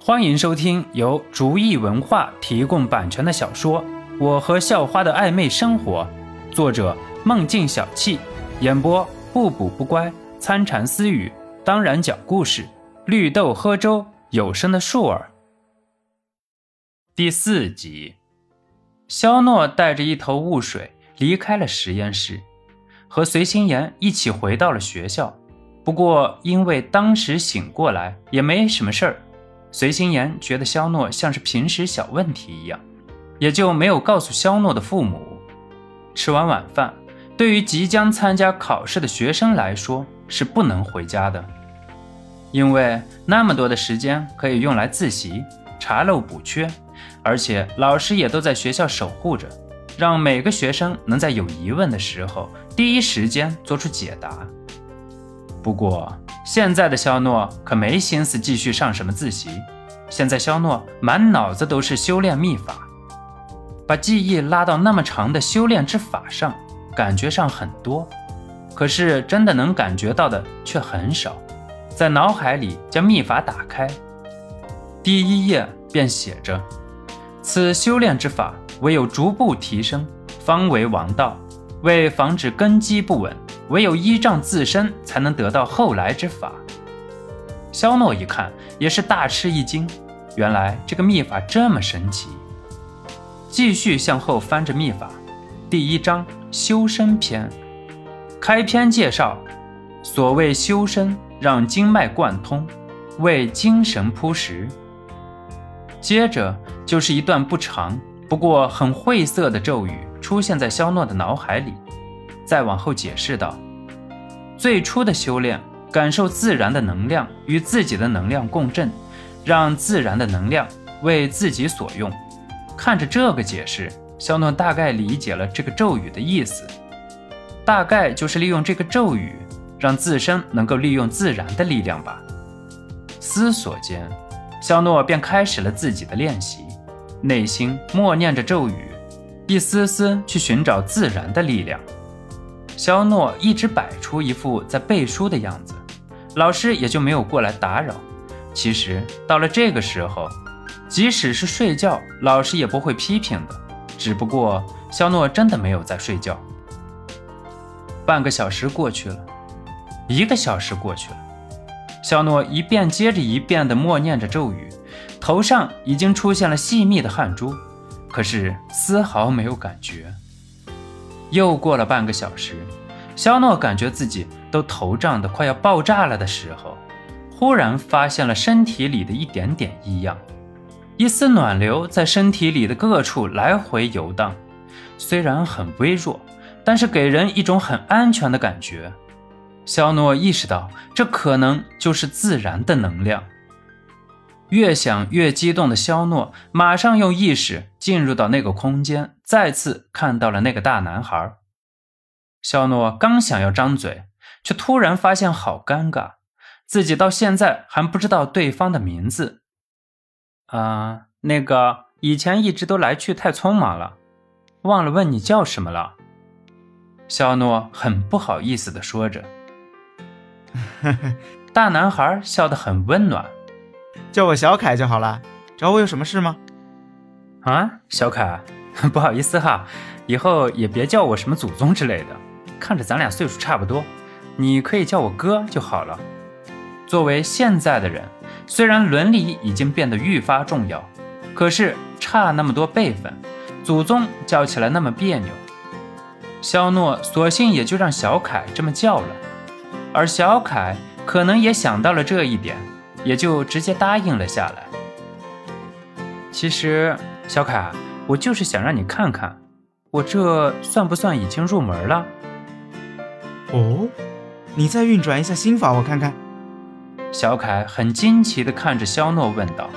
欢迎收听由竹意文化提供版权的小说《我和校花的暧昧生活》，作者梦境小憩，演播不补不乖、参禅私语，当然讲故事，绿豆喝粥，有声的树儿。第四集，肖诺带着一头雾水离开了实验室，和随心言一起回到了学校。不过因为当时醒过来，也没什么事儿。随心言觉得肖诺像是平时小问题一样，也就没有告诉肖诺的父母。吃完晚饭，对于即将参加考试的学生来说是不能回家的，因为那么多的时间可以用来自习、查漏补缺，而且老师也都在学校守护着，让每个学生能在有疑问的时候第一时间做出解答。不过。现在的肖诺可没心思继续上什么自习，现在肖诺满脑子都是修炼秘法，把记忆拉到那么长的修炼之法上，感觉上很多，可是真的能感觉到的却很少。在脑海里将秘法打开，第一页便写着：“此修炼之法，唯有逐步提升，方为王道。为防止根基不稳。”唯有依仗自身，才能得到后来之法。肖诺一看，也是大吃一惊，原来这个秘法这么神奇。继续向后翻着秘法，第一章修身篇，开篇介绍：所谓修身，让经脉贯通，为精神铺实。接着就是一段不长，不过很晦涩的咒语出现在肖诺的脑海里。再往后解释道：“最初的修炼，感受自然的能量与自己的能量共振，让自然的能量为自己所用。”看着这个解释，肖诺大概理解了这个咒语的意思，大概就是利用这个咒语，让自身能够利用自然的力量吧。思索间，肖诺便开始了自己的练习，内心默念着咒语，一丝丝去寻找自然的力量。肖诺一直摆出一副在背书的样子，老师也就没有过来打扰。其实到了这个时候，即使是睡觉，老师也不会批评的。只不过肖诺真的没有在睡觉。半个小时过去了，一个小时过去了，肖诺一遍接着一遍地默念着咒语，头上已经出现了细密的汗珠，可是丝毫没有感觉。又过了半个小时，肖诺感觉自己都头胀得快要爆炸了的时候，忽然发现了身体里的一点点异样，一丝暖流在身体里的各处来回游荡，虽然很微弱，但是给人一种很安全的感觉。肖诺意识到，这可能就是自然的能量。越想越激动的肖诺，马上用意识进入到那个空间，再次看到了那个大男孩。肖诺刚想要张嘴，却突然发现好尴尬，自己到现在还不知道对方的名字。啊，那个以前一直都来去太匆忙了，忘了问你叫什么了。肖诺很不好意思地说着。大男孩笑得很温暖。叫我小凯就好了，找我有什么事吗？啊，小凯，不好意思哈，以后也别叫我什么祖宗之类的，看着咱俩岁数差不多，你可以叫我哥就好了。作为现在的人，虽然伦理已经变得愈发重要，可是差那么多辈分，祖宗叫起来那么别扭。肖诺索性也就让小凯这么叫了，而小凯可能也想到了这一点。也就直接答应了下来。其实，小凯，我就是想让你看看，我这算不算已经入门了？哦，你再运转一下心法，我看看。小凯很惊奇地看着肖诺问道。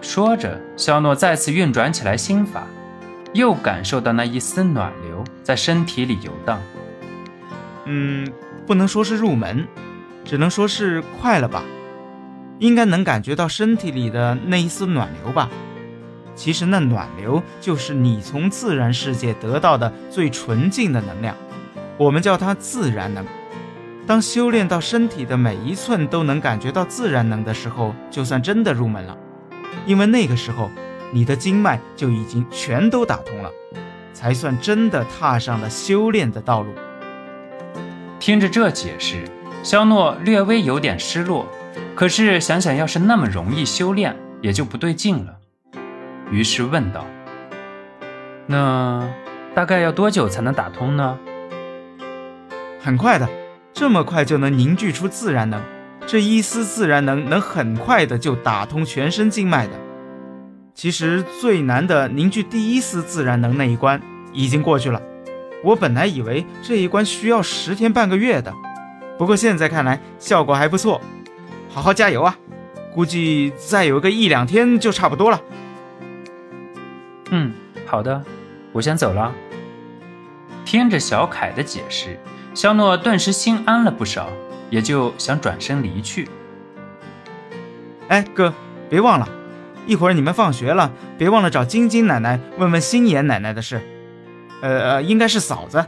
说着，肖诺再次运转起来心法，又感受到那一丝暖流在身体里游荡。嗯，不能说是入门，只能说是快了吧。应该能感觉到身体里的那一丝暖流吧？其实那暖流就是你从自然世界得到的最纯净的能量，我们叫它自然能。当修炼到身体的每一寸都能感觉到自然能的时候，就算真的入门了。因为那个时候你的经脉就已经全都打通了，才算真的踏上了修炼的道路。听着这解释，肖诺略微有点失落。可是想想，要是那么容易修炼，也就不对劲了。于是问道：“那大概要多久才能打通呢？”很快的，这么快就能凝聚出自然能。这一丝自然能，能很快的就打通全身经脉的。其实最难的凝聚第一丝自然能那一关已经过去了。我本来以为这一关需要十天半个月的，不过现在看来效果还不错。好好加油啊！估计再有个一两天就差不多了。嗯，好的，我先走了。听着小凯的解释，肖诺顿时心安了不少。也就想转身离去。哎，哥，别忘了，一会儿你们放学了，别忘了找晶晶奶奶问问心妍奶奶的事。呃呃，应该是嫂子。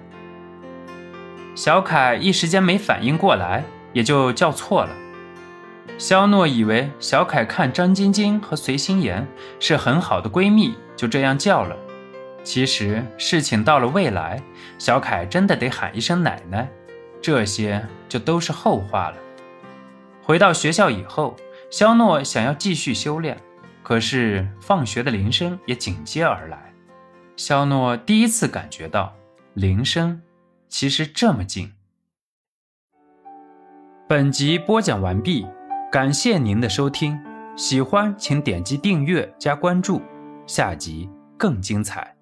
小凯一时间没反应过来，也就叫错了。肖诺以为小凯看张晶晶和随心妍是很好的闺蜜，就这样叫了。其实事情到了未来，小凯真的得喊一声奶奶。这些就都是后话了。回到学校以后，肖诺想要继续修炼，可是放学的铃声也紧接而来。肖诺第一次感觉到铃声其实这么近。本集播讲完毕，感谢您的收听，喜欢请点击订阅加关注，下集更精彩。